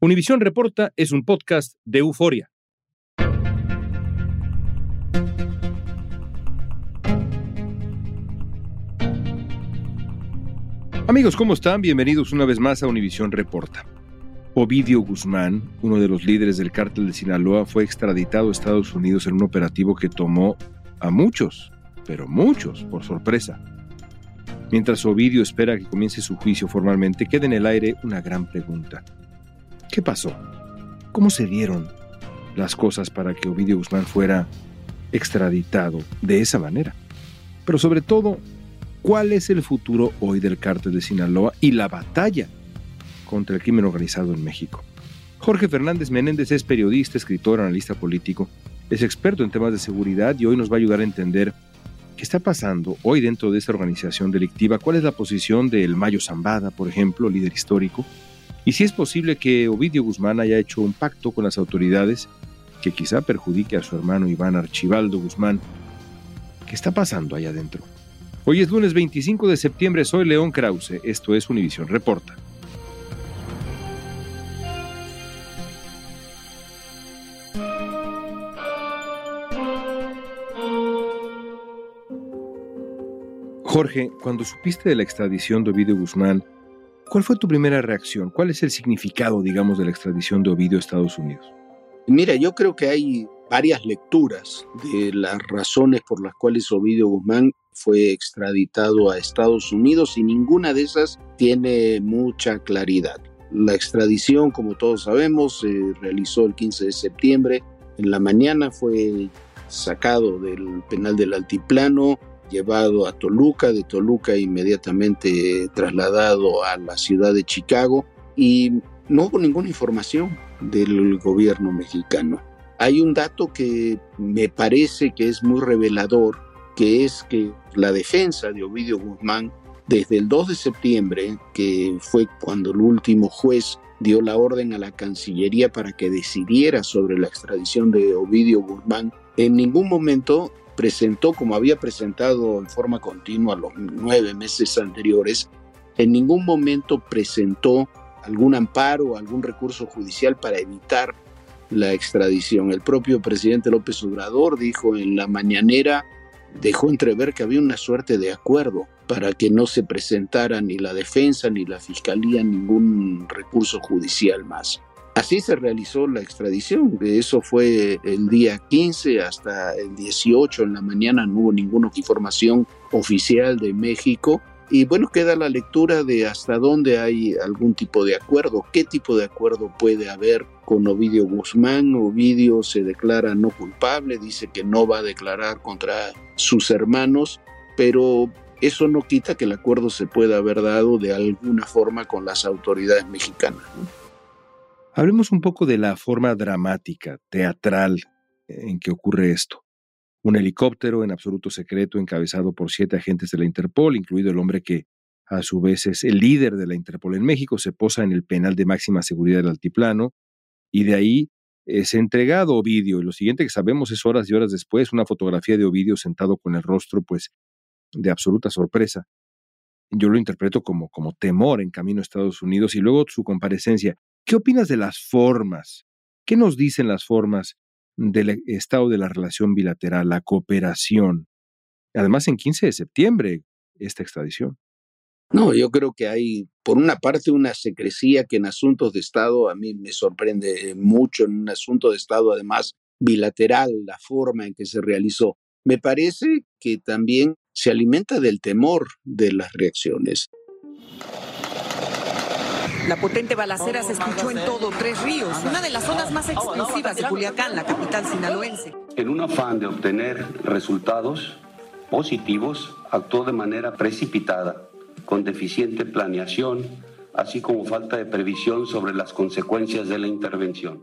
Univisión Reporta es un podcast de euforia. Amigos, ¿cómo están? Bienvenidos una vez más a Univisión Reporta. Ovidio Guzmán, uno de los líderes del cártel de Sinaloa, fue extraditado a Estados Unidos en un operativo que tomó a muchos, pero muchos, por sorpresa. Mientras Ovidio espera que comience su juicio formalmente, queda en el aire una gran pregunta. ¿Qué pasó? ¿Cómo se dieron las cosas para que Ovidio Guzmán fuera extraditado de esa manera? Pero sobre todo, ¿cuál es el futuro hoy del cártel de Sinaloa y la batalla contra el crimen organizado en México? Jorge Fernández Menéndez es periodista, escritor, analista político, es experto en temas de seguridad y hoy nos va a ayudar a entender qué está pasando hoy dentro de esta organización delictiva, cuál es la posición del Mayo Zambada, por ejemplo, líder histórico, y si es posible que Ovidio Guzmán haya hecho un pacto con las autoridades que quizá perjudique a su hermano Iván Archibaldo Guzmán. ¿Qué está pasando allá adentro? Hoy es lunes 25 de septiembre, soy León Krause, esto es Univisión Reporta. Jorge, cuando supiste de la extradición de Ovidio Guzmán, ¿Cuál fue tu primera reacción? ¿Cuál es el significado, digamos, de la extradición de Ovidio a Estados Unidos? Mira, yo creo que hay varias lecturas de las razones por las cuales Ovidio Guzmán fue extraditado a Estados Unidos y ninguna de esas tiene mucha claridad. La extradición, como todos sabemos, se realizó el 15 de septiembre. En la mañana fue sacado del penal del Altiplano, llevado a Toluca, de Toluca inmediatamente trasladado a la ciudad de Chicago y no hubo ninguna información del gobierno mexicano. Hay un dato que me parece que es muy revelador, que es que la defensa de Ovidio Guzmán desde el 2 de septiembre, que fue cuando el último juez dio la orden a la Cancillería para que decidiera sobre la extradición de Ovidio Guzmán, en ningún momento presentó, como había presentado en forma continua los nueve meses anteriores, en ningún momento presentó algún amparo, algún recurso judicial para evitar la extradición. El propio presidente López Obrador dijo en la mañanera, dejó entrever que había una suerte de acuerdo para que no se presentara ni la defensa ni la fiscalía ningún recurso judicial más. Así se realizó la extradición. Eso fue el día 15 hasta el 18 en la mañana. No hubo ninguna información oficial de México. Y bueno, queda la lectura de hasta dónde hay algún tipo de acuerdo, qué tipo de acuerdo puede haber con Ovidio Guzmán. Ovidio se declara no culpable, dice que no va a declarar contra sus hermanos, pero eso no quita que el acuerdo se pueda haber dado de alguna forma con las autoridades mexicanas. Hablemos un poco de la forma dramática, teatral en que ocurre esto. Un helicóptero en absoluto secreto encabezado por siete agentes de la Interpol, incluido el hombre que a su vez es el líder de la Interpol en México, se posa en el penal de máxima seguridad del altiplano y de ahí es entregado Ovidio. Y lo siguiente que sabemos es horas y horas después, una fotografía de Ovidio sentado con el rostro pues de absoluta sorpresa. Yo lo interpreto como, como temor en camino a Estados Unidos y luego su comparecencia. ¿Qué opinas de las formas? ¿Qué nos dicen las formas del estado de la relación bilateral, la cooperación? Además, en 15 de septiembre, esta extradición. No, yo creo que hay, por una parte, una secrecía que en asuntos de Estado a mí me sorprende mucho, en un asunto de Estado, además, bilateral, la forma en que se realizó. Me parece que también se alimenta del temor de las reacciones. La potente balacera se escuchó en todo Tres Ríos, una de las zonas más explosivas de Culiacán, la capital sinaloense. En un afán de obtener resultados positivos, actuó de manera precipitada, con deficiente planeación, así como falta de previsión sobre las consecuencias de la intervención.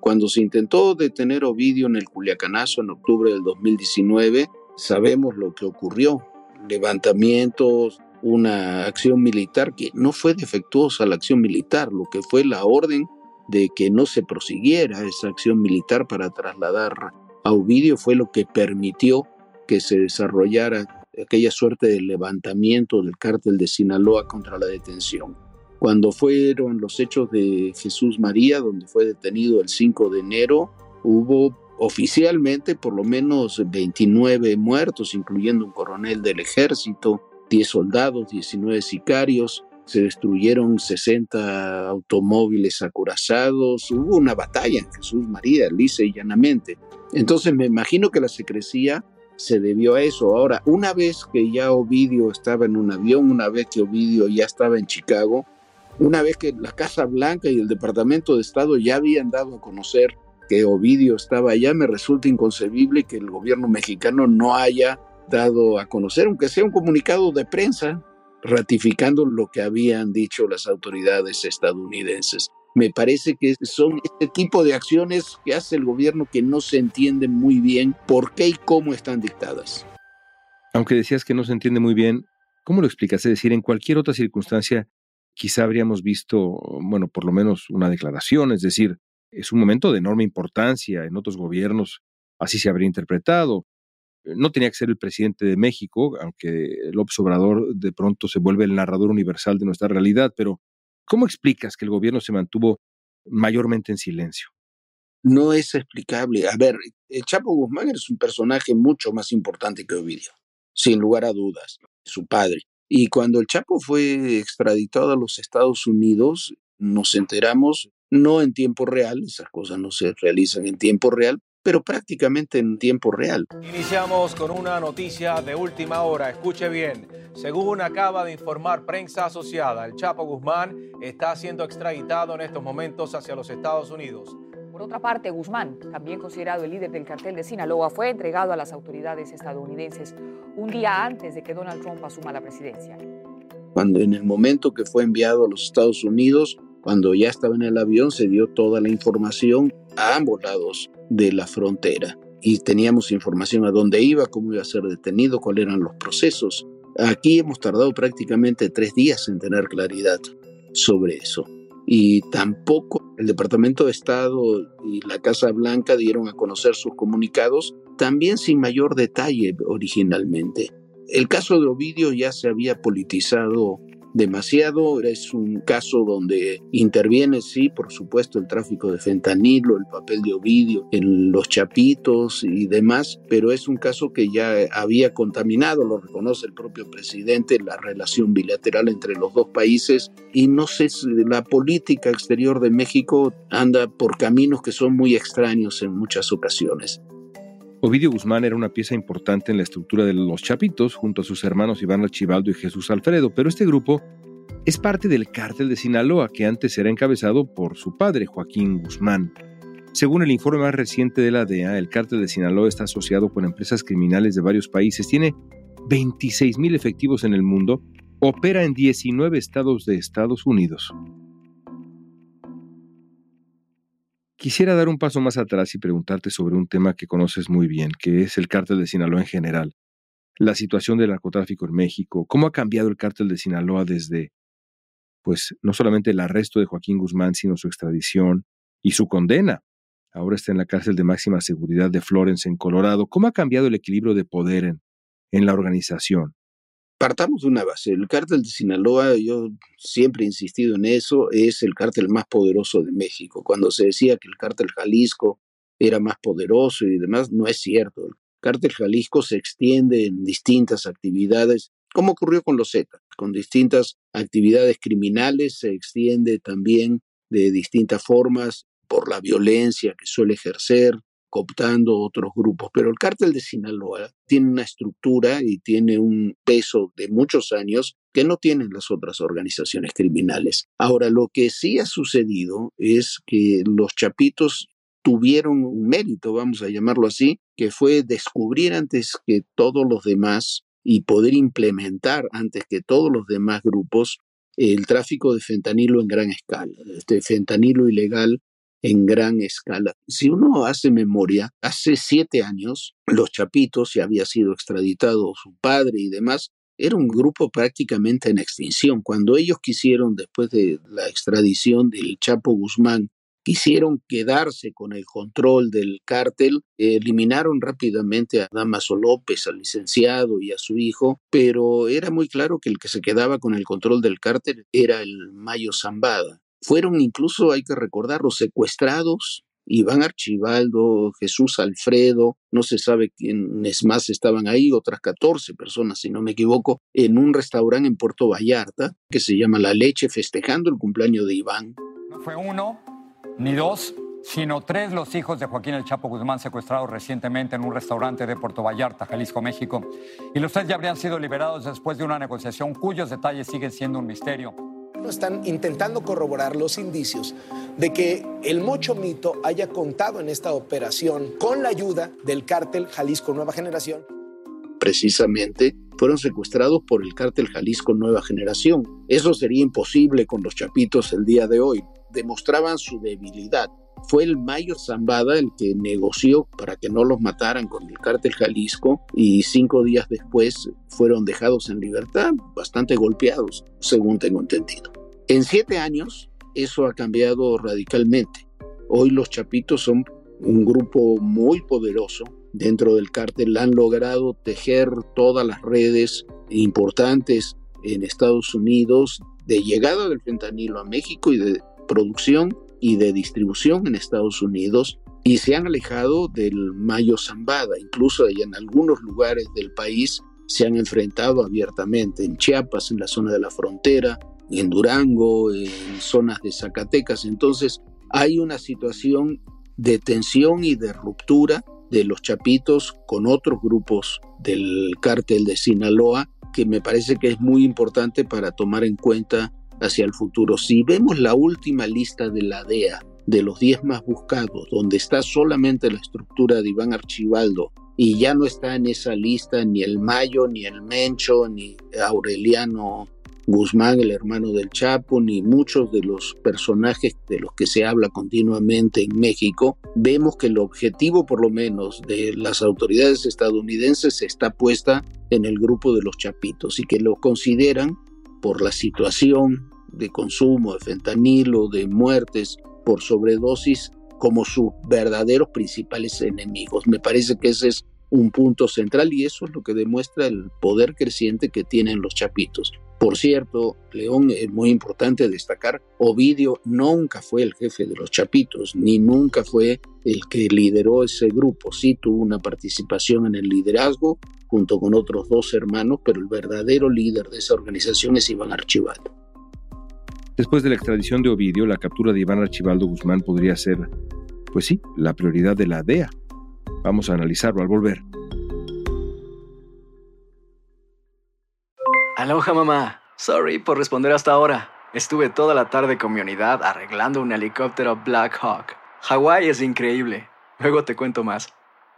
Cuando se intentó detener Ovidio en el Culiacanazo en octubre del 2019, sabemos lo que ocurrió. Levantamientos, una acción militar que no fue defectuosa la acción militar, lo que fue la orden de que no se prosiguiera esa acción militar para trasladar a Ovidio fue lo que permitió que se desarrollara aquella suerte de levantamiento del cártel de Sinaloa contra la detención. Cuando fueron los hechos de Jesús María, donde fue detenido el 5 de enero, hubo oficialmente por lo menos 29 muertos, incluyendo un coronel del ejército, 10 soldados, 19 sicarios, se destruyeron 60 automóviles acorazados, hubo una batalla en Jesús María, lisa y llanamente. Entonces me imagino que la secrecía se debió a eso. Ahora, una vez que ya Ovidio estaba en un avión, una vez que Ovidio ya estaba en Chicago, una vez que la Casa Blanca y el Departamento de Estado ya habían dado a conocer que Ovidio estaba allá, me resulta inconcebible que el gobierno mexicano no haya dado a conocer, aunque sea un comunicado de prensa, ratificando lo que habían dicho las autoridades estadounidenses. Me parece que son este tipo de acciones que hace el gobierno que no se entiende muy bien por qué y cómo están dictadas. Aunque decías que no se entiende muy bien, ¿cómo lo explicas? Es decir, en cualquier otra circunstancia, quizá habríamos visto, bueno, por lo menos una declaración, es decir, es un momento de enorme importancia en otros gobiernos, así se habría interpretado. No tenía que ser el presidente de México, aunque López Obrador de pronto se vuelve el narrador universal de nuestra realidad, pero ¿Cómo explicas que el gobierno se mantuvo mayormente en silencio? No es explicable. A ver, el Chapo Guzmán es un personaje mucho más importante que Ovidio, sin lugar a dudas, su padre. Y cuando el Chapo fue extraditado a los Estados Unidos, nos enteramos, no en tiempo real, esas cosas no se realizan en tiempo real, pero prácticamente en tiempo real. Iniciamos con una noticia de última hora. Escuche bien. Según acaba de informar prensa asociada, el Chapo Guzmán está siendo extraditado en estos momentos hacia los Estados Unidos. Por otra parte, Guzmán, también considerado el líder del cartel de Sinaloa, fue entregado a las autoridades estadounidenses un día antes de que Donald Trump asuma la presidencia. Cuando en el momento que fue enviado a los Estados Unidos, cuando ya estaba en el avión, se dio toda la información a ambos lados de la frontera y teníamos información a dónde iba, cómo iba a ser detenido, cuáles eran los procesos. Aquí hemos tardado prácticamente tres días en tener claridad sobre eso. Y tampoco el Departamento de Estado y la Casa Blanca dieron a conocer sus comunicados, también sin mayor detalle originalmente. El caso de Ovidio ya se había politizado demasiado. Es un caso donde interviene, sí, por supuesto, el tráfico de fentanilo, el papel de Ovidio en los chapitos y demás, pero es un caso que ya había contaminado, lo reconoce el propio presidente, la relación bilateral entre los dos países y no sé si la política exterior de México anda por caminos que son muy extraños en muchas ocasiones. Ovidio Guzmán era una pieza importante en la estructura de los Chapitos, junto a sus hermanos Iván Archibaldo y Jesús Alfredo, pero este grupo es parte del cártel de Sinaloa, que antes era encabezado por su padre, Joaquín Guzmán. Según el informe más reciente de la DEA, el cártel de Sinaloa está asociado con empresas criminales de varios países, tiene 26 mil efectivos en el mundo, opera en 19 estados de Estados Unidos. Quisiera dar un paso más atrás y preguntarte sobre un tema que conoces muy bien, que es el cártel de Sinaloa en general. la situación del narcotráfico en México, cómo ha cambiado el cártel de Sinaloa desde, pues, no solamente el arresto de Joaquín Guzmán, sino su extradición y su condena. Ahora está en la cárcel de máxima seguridad de Florence, en Colorado. ¿Cómo ha cambiado el equilibrio de poder en, en la organización? Partamos de una base. El cártel de Sinaloa, yo siempre he insistido en eso, es el cártel más poderoso de México. Cuando se decía que el cártel Jalisco era más poderoso y demás, no es cierto. El cártel Jalisco se extiende en distintas actividades, como ocurrió con los Zetas, con distintas actividades criminales, se extiende también de distintas formas por la violencia que suele ejercer, cooptando otros grupos. Pero el cártel de Sinaloa tiene una estructura y tiene un peso de muchos años que no tienen las otras organizaciones criminales. Ahora, lo que sí ha sucedido es que los chapitos tuvieron un mérito, vamos a llamarlo así, que fue descubrir antes que todos los demás y poder implementar antes que todos los demás grupos el tráfico de fentanilo en gran escala, este fentanilo ilegal en gran escala. Si uno hace memoria, hace siete años, los Chapitos, ya había sido extraditado su padre y demás, era un grupo prácticamente en extinción. Cuando ellos quisieron, después de la extradición del Chapo Guzmán, quisieron quedarse con el control del cártel, eliminaron rápidamente a Damaso López, al licenciado y a su hijo, pero era muy claro que el que se quedaba con el control del cártel era el Mayo Zambada. Fueron incluso, hay que recordar, los secuestrados. Iván Archibaldo, Jesús Alfredo, no se sabe quiénes más estaban ahí, otras 14 personas, si no me equivoco, en un restaurante en Puerto Vallarta que se llama La Leche, festejando el cumpleaños de Iván. No fue uno ni dos, sino tres los hijos de Joaquín El Chapo Guzmán secuestrados recientemente en un restaurante de Puerto Vallarta, Jalisco, México. Y los tres ya habrían sido liberados después de una negociación cuyos detalles siguen siendo un misterio están intentando corroborar los indicios de que el Mocho Mito haya contado en esta operación con la ayuda del cártel Jalisco Nueva Generación. Precisamente fueron secuestrados por el cártel Jalisco Nueva Generación. Eso sería imposible con los chapitos el día de hoy. Demostraban su debilidad fue el Mayo Zambada el que negoció para que no los mataran con el cártel Jalisco y cinco días después fueron dejados en libertad, bastante golpeados, según tengo entendido. En siete años eso ha cambiado radicalmente. Hoy los Chapitos son un grupo muy poderoso dentro del cártel. Han logrado tejer todas las redes importantes en Estados Unidos de llegada del fentanilo a México y de producción y de distribución en Estados Unidos y se han alejado del Mayo Zambada. Incluso en algunos lugares del país se han enfrentado abiertamente, en Chiapas, en la zona de la frontera, en Durango, en zonas de Zacatecas. Entonces hay una situación de tensión y de ruptura de los chapitos con otros grupos del cártel de Sinaloa que me parece que es muy importante para tomar en cuenta hacia el futuro. Si vemos la última lista de la DEA, de los 10 más buscados, donde está solamente la estructura de Iván Archibaldo, y ya no está en esa lista ni el Mayo, ni el Mencho, ni Aureliano Guzmán, el hermano del Chapo, ni muchos de los personajes de los que se habla continuamente en México, vemos que el objetivo por lo menos de las autoridades estadounidenses está puesta en el grupo de los Chapitos y que lo consideran por la situación de consumo de fentanilo, de muertes por sobredosis, como sus verdaderos principales enemigos. Me parece que ese es un punto central y eso es lo que demuestra el poder creciente que tienen los chapitos. Por cierto, León, es muy importante destacar, Ovidio nunca fue el jefe de los chapitos, ni nunca fue el que lideró ese grupo. Sí tuvo una participación en el liderazgo junto con otros dos hermanos, pero el verdadero líder de esa organización es Iván Archibaldo. Después de la extradición de Ovidio, la captura de Iván Archibaldo Guzmán podría ser, pues sí, la prioridad de la DEA. Vamos a analizarlo al volver. Aloha mamá. Sorry por responder hasta ahora. Estuve toda la tarde con mi unidad arreglando un helicóptero Black Hawk. Hawái es increíble. Luego te cuento más.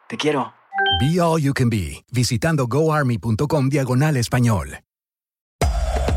Te quiero. Be All You Can Be, visitando goarmy.com diagonal español.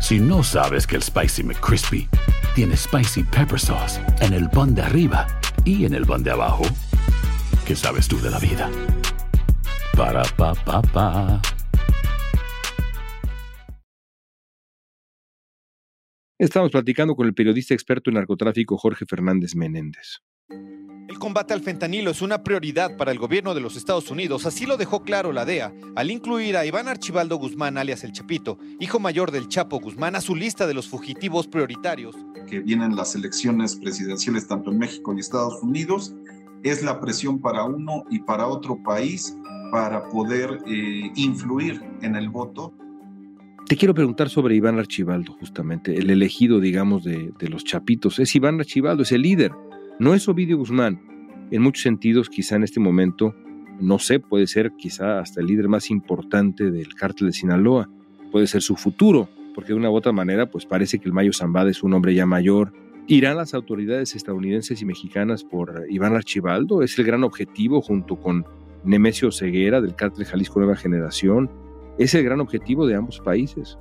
Si no sabes que el Spicy McCrispy tiene Spicy Pepper Sauce en el pan de arriba y en el pan de abajo, ¿qué sabes tú de la vida? Para, pa, pa, pa. Estamos platicando con el periodista experto en narcotráfico Jorge Fernández Menéndez. El combate al fentanilo es una prioridad para el gobierno de los Estados Unidos, así lo dejó claro la DEA, al incluir a Iván Archibaldo Guzmán, alias El Chapito, hijo mayor del Chapo Guzmán, a su lista de los fugitivos prioritarios. Que vienen las elecciones presidenciales tanto en México y Estados Unidos, es la presión para uno y para otro país para poder eh, influir en el voto. Te quiero preguntar sobre Iván Archibaldo, justamente, el elegido, digamos, de, de los Chapitos. Es Iván Archibaldo, es el líder no es Ovidio Guzmán. En muchos sentidos, quizá en este momento, no sé, puede ser quizá hasta el líder más importante del cártel de Sinaloa. Puede ser su futuro, porque de una u otra manera, pues parece que el Mayo Zambada es un hombre ya mayor. ¿Irán las autoridades estadounidenses y mexicanas por Iván Archibaldo? ¿Es el gran objetivo junto con Nemesio Ceguera del cártel Jalisco Nueva Generación? ¿Es el gran objetivo de ambos países?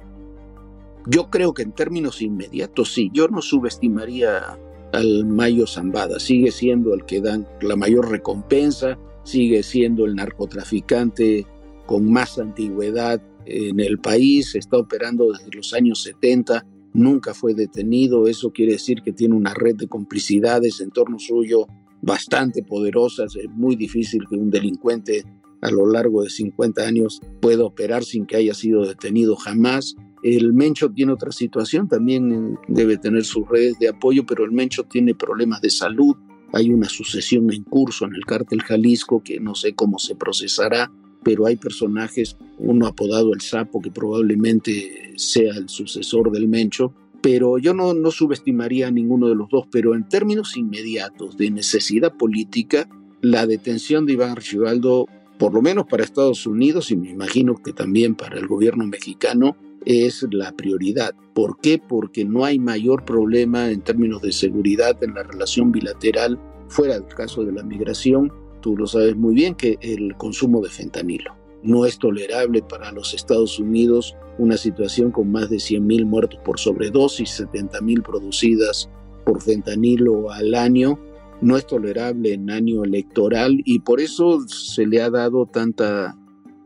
Yo creo que en términos inmediatos sí. Yo no subestimaría al Mayo Zambada. Sigue siendo el que dan la mayor recompensa, sigue siendo el narcotraficante con más antigüedad en el país, está operando desde los años 70, nunca fue detenido, eso quiere decir que tiene una red de complicidades en torno suyo bastante poderosas, es muy difícil que un delincuente a lo largo de 50 años pueda operar sin que haya sido detenido jamás. El Mencho tiene otra situación, también eh, debe tener sus redes de apoyo, pero el Mencho tiene problemas de salud. Hay una sucesión en curso en el cártel Jalisco que no sé cómo se procesará, pero hay personajes, uno apodado el Sapo, que probablemente sea el sucesor del Mencho, pero yo no, no subestimaría a ninguno de los dos, pero en términos inmediatos de necesidad política, la detención de Iván Archibaldo, por lo menos para Estados Unidos y me imagino que también para el gobierno mexicano, es la prioridad. ¿Por qué? Porque no hay mayor problema en términos de seguridad en la relación bilateral fuera del caso de la migración. Tú lo sabes muy bien que el consumo de fentanilo. No es tolerable para los Estados Unidos una situación con más de 100.000 muertos por sobredosis, 70.000 producidas por fentanilo al año. No es tolerable en año electoral y por eso se le ha dado tanta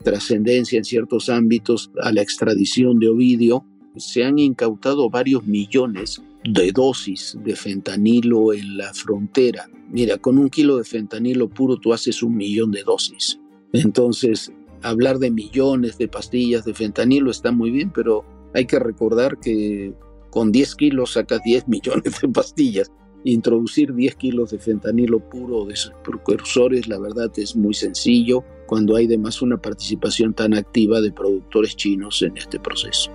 trascendencia en ciertos ámbitos a la extradición de Ovidio, se han incautado varios millones de dosis de fentanilo en la frontera. Mira, con un kilo de fentanilo puro tú haces un millón de dosis. Entonces, hablar de millones de pastillas de fentanilo está muy bien, pero hay que recordar que con 10 kilos sacas 10 millones de pastillas. Introducir 10 kilos de fentanilo puro de sus precursores, la verdad es muy sencillo cuando hay además una participación tan activa de productores chinos en este proceso.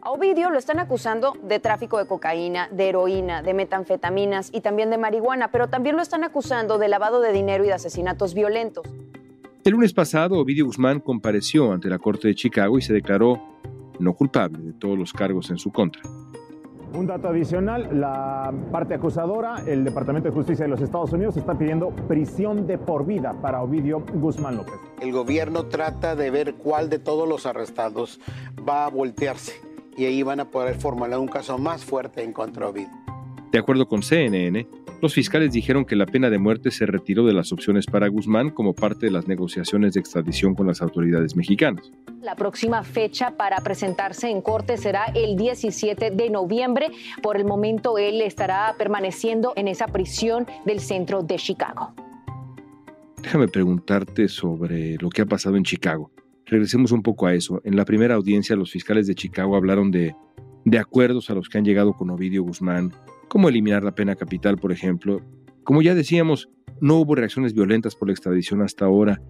A Ovidio lo están acusando de tráfico de cocaína, de heroína, de metanfetaminas y también de marihuana, pero también lo están acusando de lavado de dinero y de asesinatos violentos. El lunes pasado, Ovidio Guzmán compareció ante la Corte de Chicago y se declaró no culpable de todos los cargos en su contra. Un dato adicional, la parte acusadora, el Departamento de Justicia de los Estados Unidos, está pidiendo prisión de por vida para Ovidio Guzmán López. El gobierno trata de ver cuál de todos los arrestados va a voltearse y ahí van a poder formular un caso más fuerte en contra de Ovidio. De acuerdo con CNN, los fiscales dijeron que la pena de muerte se retiró de las opciones para Guzmán como parte de las negociaciones de extradición con las autoridades mexicanas. La próxima fecha para presentarse en corte será el 17 de noviembre. Por el momento él estará permaneciendo en esa prisión del centro de Chicago. Déjame preguntarte sobre lo que ha pasado en Chicago. Regresemos un poco a eso. En la primera audiencia los fiscales de Chicago hablaron de, de acuerdos a los que han llegado con Ovidio Guzmán, como eliminar la pena capital, por ejemplo. Como ya decíamos, no hubo reacciones violentas por la extradición hasta ahora.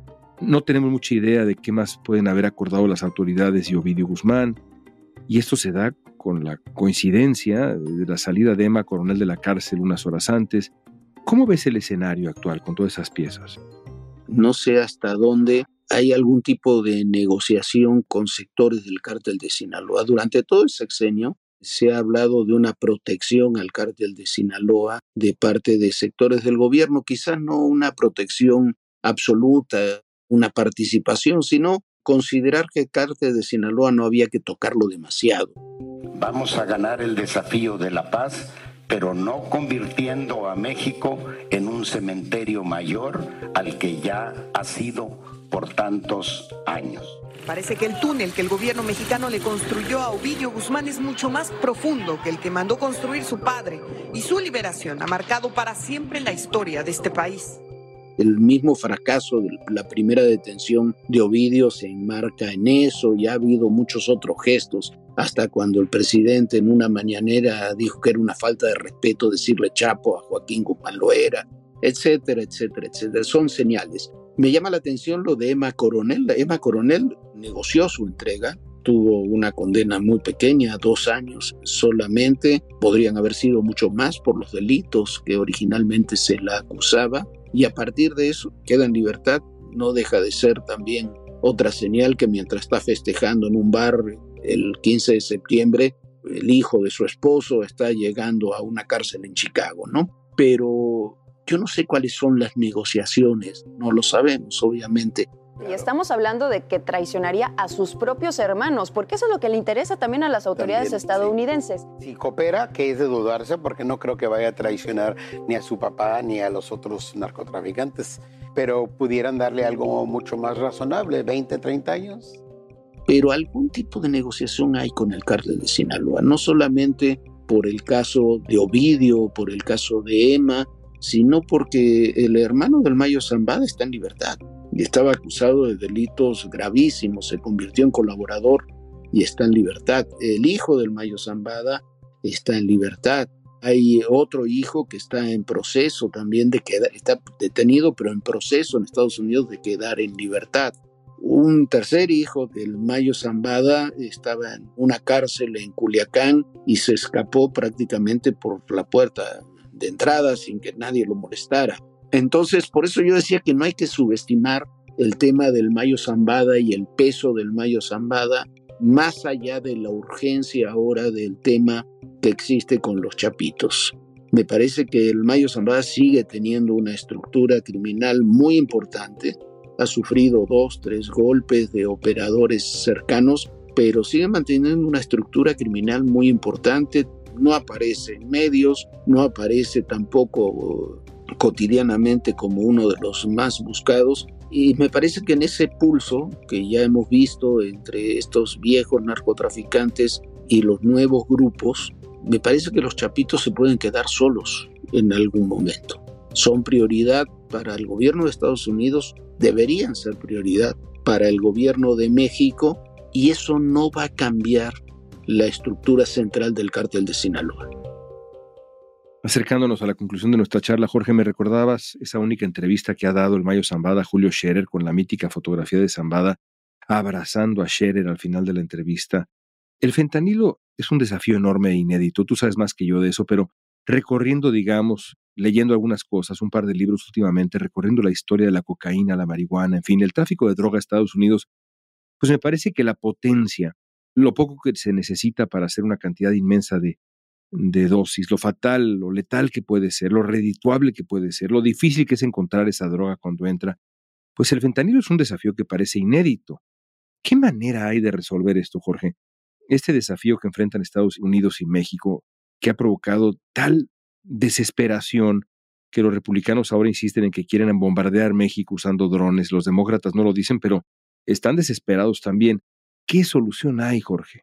No tenemos mucha idea de qué más pueden haber acordado las autoridades y Ovidio Guzmán. Y esto se da con la coincidencia de la salida de Emma Coronel de la cárcel unas horas antes. ¿Cómo ves el escenario actual con todas esas piezas? No sé hasta dónde hay algún tipo de negociación con sectores del cártel de Sinaloa. Durante todo el sexenio se ha hablado de una protección al cártel de Sinaloa de parte de sectores del gobierno, quizás no una protección absoluta, una participación, sino considerar que el cártel de Sinaloa no había que tocarlo demasiado. Vamos a ganar el desafío de la paz, pero no convirtiendo a México en un cementerio mayor al que ya ha sido por tantos años. Parece que el túnel que el gobierno mexicano le construyó a Ovidio Guzmán es mucho más profundo que el que mandó construir su padre y su liberación ha marcado para siempre la historia de este país. El mismo fracaso de la primera detención de Ovidio se enmarca en eso y ha habido muchos otros gestos, hasta cuando el presidente en una mañanera dijo que era una falta de respeto decirle Chapo a Joaquín Guzmán lo era, etcétera, etcétera, etcétera. Son señales. Me llama la atención lo de Emma Coronel. Emma Coronel negoció su entrega, tuvo una condena muy pequeña, dos años solamente, podrían haber sido mucho más por los delitos que originalmente se la acusaba, y a partir de eso queda en libertad, no deja de ser también otra señal que mientras está festejando en un bar el 15 de septiembre, el hijo de su esposo está llegando a una cárcel en Chicago, ¿no? Pero yo no sé cuáles son las negociaciones, no lo sabemos, obviamente. Y estamos hablando de que traicionaría a sus propios hermanos, porque eso es lo que le interesa también a las autoridades estadounidenses. Si coopera, que es de dudarse, porque no creo que vaya a traicionar ni a su papá ni a los otros narcotraficantes, pero pudieran darle algo mucho más razonable, 20, 30 años. Pero algún tipo de negociación hay con el cártel de Sinaloa, no solamente por el caso de Ovidio, por el caso de Emma, sino porque el hermano del Mayo Zambada está en libertad y estaba acusado de delitos gravísimos, se convirtió en colaborador y está en libertad. El hijo del Mayo Zambada está en libertad. Hay otro hijo que está en proceso también de quedar, está detenido, pero en proceso en Estados Unidos de quedar en libertad. Un tercer hijo del Mayo Zambada estaba en una cárcel en Culiacán y se escapó prácticamente por la puerta de entrada sin que nadie lo molestara. Entonces, por eso yo decía que no hay que subestimar el tema del Mayo Zambada y el peso del Mayo Zambada, más allá de la urgencia ahora del tema que existe con los chapitos. Me parece que el Mayo Zambada sigue teniendo una estructura criminal muy importante, ha sufrido dos, tres golpes de operadores cercanos, pero sigue manteniendo una estructura criminal muy importante, no aparece en medios, no aparece tampoco cotidianamente como uno de los más buscados. Y me parece que en ese pulso que ya hemos visto entre estos viejos narcotraficantes y los nuevos grupos, me parece que los chapitos se pueden quedar solos en algún momento. Son prioridad para el gobierno de Estados Unidos, deberían ser prioridad para el gobierno de México y eso no va a cambiar la estructura central del cártel de Sinaloa. Acercándonos a la conclusión de nuestra charla, Jorge, me recordabas esa única entrevista que ha dado el Mayo Zambada a Julio Scherer con la mítica fotografía de Zambada abrazando a Scherer al final de la entrevista. El fentanilo es un desafío enorme e inédito, tú sabes más que yo de eso, pero recorriendo, digamos, leyendo algunas cosas, un par de libros últimamente, recorriendo la historia de la cocaína, la marihuana, en fin, el tráfico de droga a Estados Unidos, pues me parece que la potencia lo poco que se necesita para hacer una cantidad inmensa de, de dosis, lo fatal, lo letal que puede ser, lo redituable que puede ser, lo difícil que es encontrar esa droga cuando entra, pues el fentanilo es un desafío que parece inédito. ¿Qué manera hay de resolver esto, Jorge? Este desafío que enfrentan Estados Unidos y México, que ha provocado tal desesperación que los republicanos ahora insisten en que quieren bombardear México usando drones, los demócratas no lo dicen, pero están desesperados también. ¿Qué solución hay, Jorge?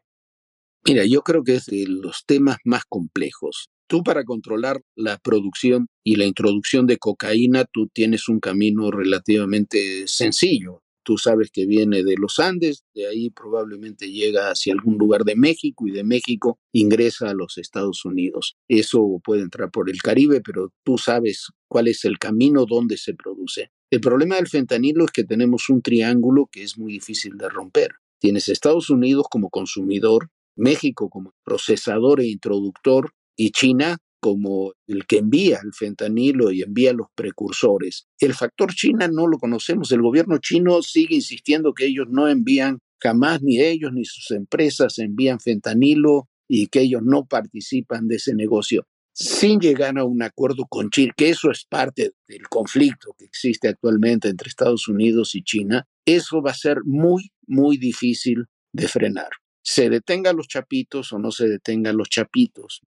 Mira, yo creo que es de los temas más complejos. Tú para controlar la producción y la introducción de cocaína, tú tienes un camino relativamente sencillo. Tú sabes que viene de los Andes, de ahí probablemente llega hacia algún lugar de México y de México ingresa a los Estados Unidos. Eso puede entrar por el Caribe, pero tú sabes cuál es el camino donde se produce. El problema del fentanilo es que tenemos un triángulo que es muy difícil de romper. Tienes Estados Unidos como consumidor, México como procesador e introductor y China como el que envía el fentanilo y envía los precursores. El factor China no lo conocemos. El gobierno chino sigue insistiendo que ellos no envían jamás, ni ellos ni sus empresas envían fentanilo y que ellos no participan de ese negocio. Sin llegar a un acuerdo con China, que eso es parte del conflicto que existe actualmente entre Estados Unidos y China, eso va a ser muy, muy difícil de frenar. Se detengan los chapitos o no se detengan los chapitos.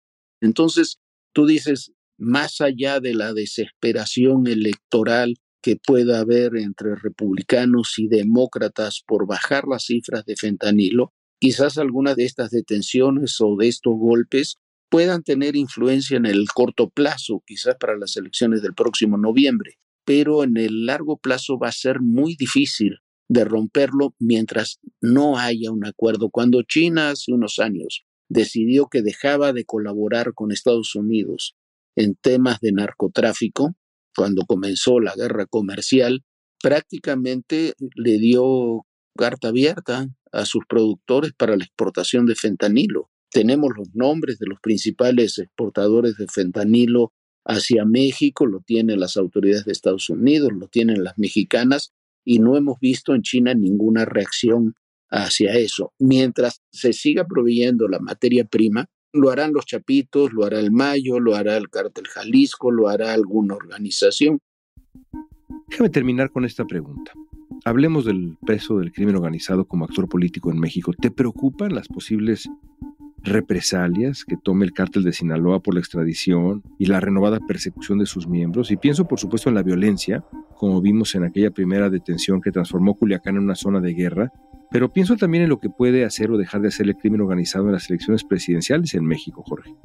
Entonces, tú dices, más allá de la desesperación electoral que pueda haber entre republicanos y demócratas por bajar las cifras de fentanilo, quizás algunas de estas detenciones o de estos golpes puedan tener influencia en el corto plazo, quizás para las elecciones del próximo noviembre, pero en el largo plazo va a ser muy difícil de romperlo mientras no haya un acuerdo. Cuando China hace unos años decidió que dejaba de colaborar con Estados Unidos en temas de narcotráfico, cuando comenzó la guerra comercial, prácticamente le dio carta abierta a sus productores para la exportación de fentanilo. Tenemos los nombres de los principales exportadores de fentanilo hacia México, lo tienen las autoridades de Estados Unidos, lo tienen las mexicanas, y no hemos visto en China ninguna reacción hacia eso. Mientras se siga proveyendo la materia prima, lo harán los Chapitos, lo hará el Mayo, lo hará el Cártel Jalisco, lo hará alguna organización. Déjame terminar con esta pregunta. Hablemos del peso del crimen organizado como actor político en México. ¿Te preocupan las posibles represalias que tome el cártel de Sinaloa por la extradición y la renovada persecución de sus miembros. Y pienso, por supuesto, en la violencia, como vimos en aquella primera detención que transformó Culiacán en una zona de guerra, pero pienso también en lo que puede hacer o dejar de hacer el crimen organizado en las elecciones presidenciales en México, Jorge.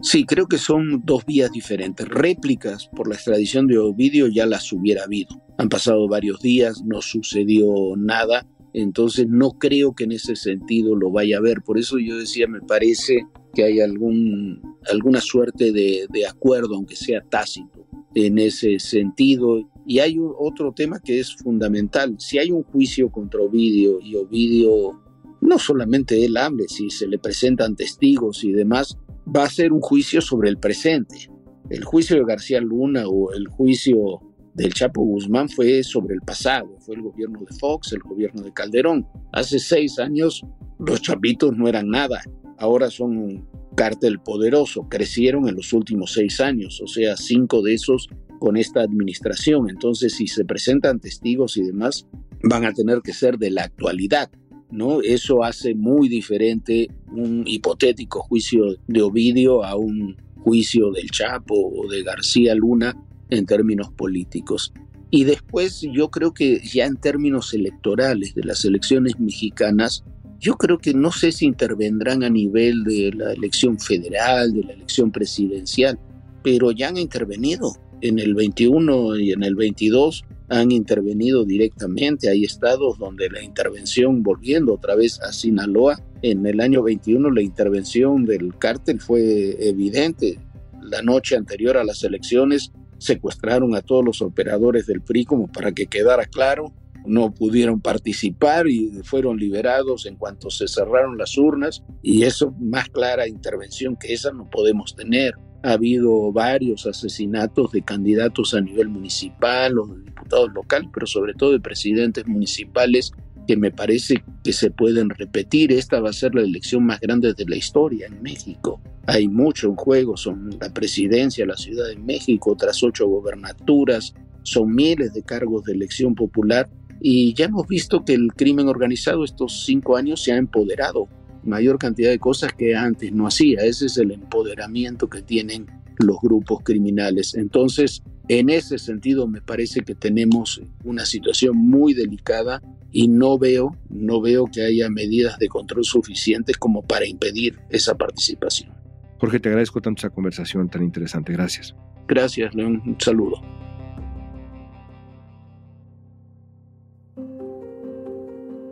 Sí, creo que son dos vías diferentes. Réplicas por la extradición de Ovidio ya las hubiera habido. Han pasado varios días, no sucedió nada entonces no creo que en ese sentido lo vaya a ver. Por eso yo decía, me parece que hay algún, alguna suerte de, de acuerdo, aunque sea tácito, en ese sentido. Y hay otro tema que es fundamental. Si hay un juicio contra Ovidio y Ovidio, no solamente él hable, si se le presentan testigos y demás, va a ser un juicio sobre el presente. El juicio de García Luna o el juicio del Chapo Guzmán fue sobre el pasado, fue el gobierno de Fox, el gobierno de Calderón. Hace seis años los chapitos no eran nada, ahora son un cártel poderoso, crecieron en los últimos seis años, o sea, cinco de esos con esta administración. Entonces, si se presentan testigos y demás, van a tener que ser de la actualidad. ¿no? Eso hace muy diferente un hipotético juicio de Ovidio a un juicio del Chapo o de García Luna en términos políticos. Y después yo creo que ya en términos electorales de las elecciones mexicanas, yo creo que no sé si intervendrán a nivel de la elección federal, de la elección presidencial, pero ya han intervenido. En el 21 y en el 22 han intervenido directamente. Hay estados donde la intervención, volviendo otra vez a Sinaloa, en el año 21 la intervención del cártel fue evidente. La noche anterior a las elecciones secuestraron a todos los operadores del PRI como para que quedara claro, no pudieron participar y fueron liberados en cuanto se cerraron las urnas y eso más clara intervención que esa no podemos tener. Ha habido varios asesinatos de candidatos a nivel municipal o de diputados locales, pero sobre todo de presidentes municipales que me parece que se pueden repetir. Esta va a ser la elección más grande de la historia en México. Hay mucho en juego, son la presidencia, la Ciudad de México, otras ocho gobernaturas, son miles de cargos de elección popular y ya hemos visto que el crimen organizado estos cinco años se ha empoderado, mayor cantidad de cosas que antes no hacía. Ese es el empoderamiento que tienen los grupos criminales. Entonces, en ese sentido, me parece que tenemos una situación muy delicada y no veo, no veo que haya medidas de control suficientes como para impedir esa participación. Jorge, te agradezco tanto esa conversación tan interesante. Gracias. Gracias, León. Un saludo.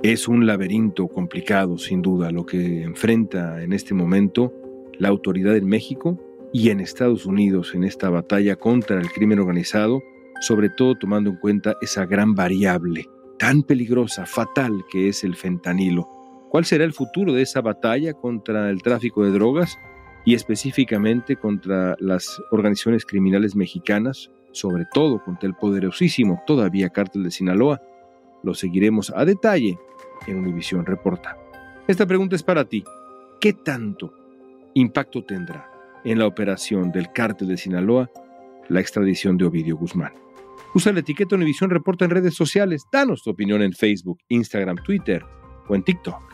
Es un laberinto complicado, sin duda, lo que enfrenta en este momento la autoridad en México y en Estados Unidos en esta batalla contra el crimen organizado, sobre todo tomando en cuenta esa gran variable tan peligrosa, fatal que es el fentanilo. ¿Cuál será el futuro de esa batalla contra el tráfico de drogas? y específicamente contra las organizaciones criminales mexicanas, sobre todo contra el poderosísimo todavía cártel de Sinaloa. Lo seguiremos a detalle en Univisión Reporta. Esta pregunta es para ti. ¿Qué tanto impacto tendrá en la operación del cártel de Sinaloa la extradición de Ovidio Guzmán? Usa la etiqueta Univisión Reporta en redes sociales. Danos tu opinión en Facebook, Instagram, Twitter o en TikTok.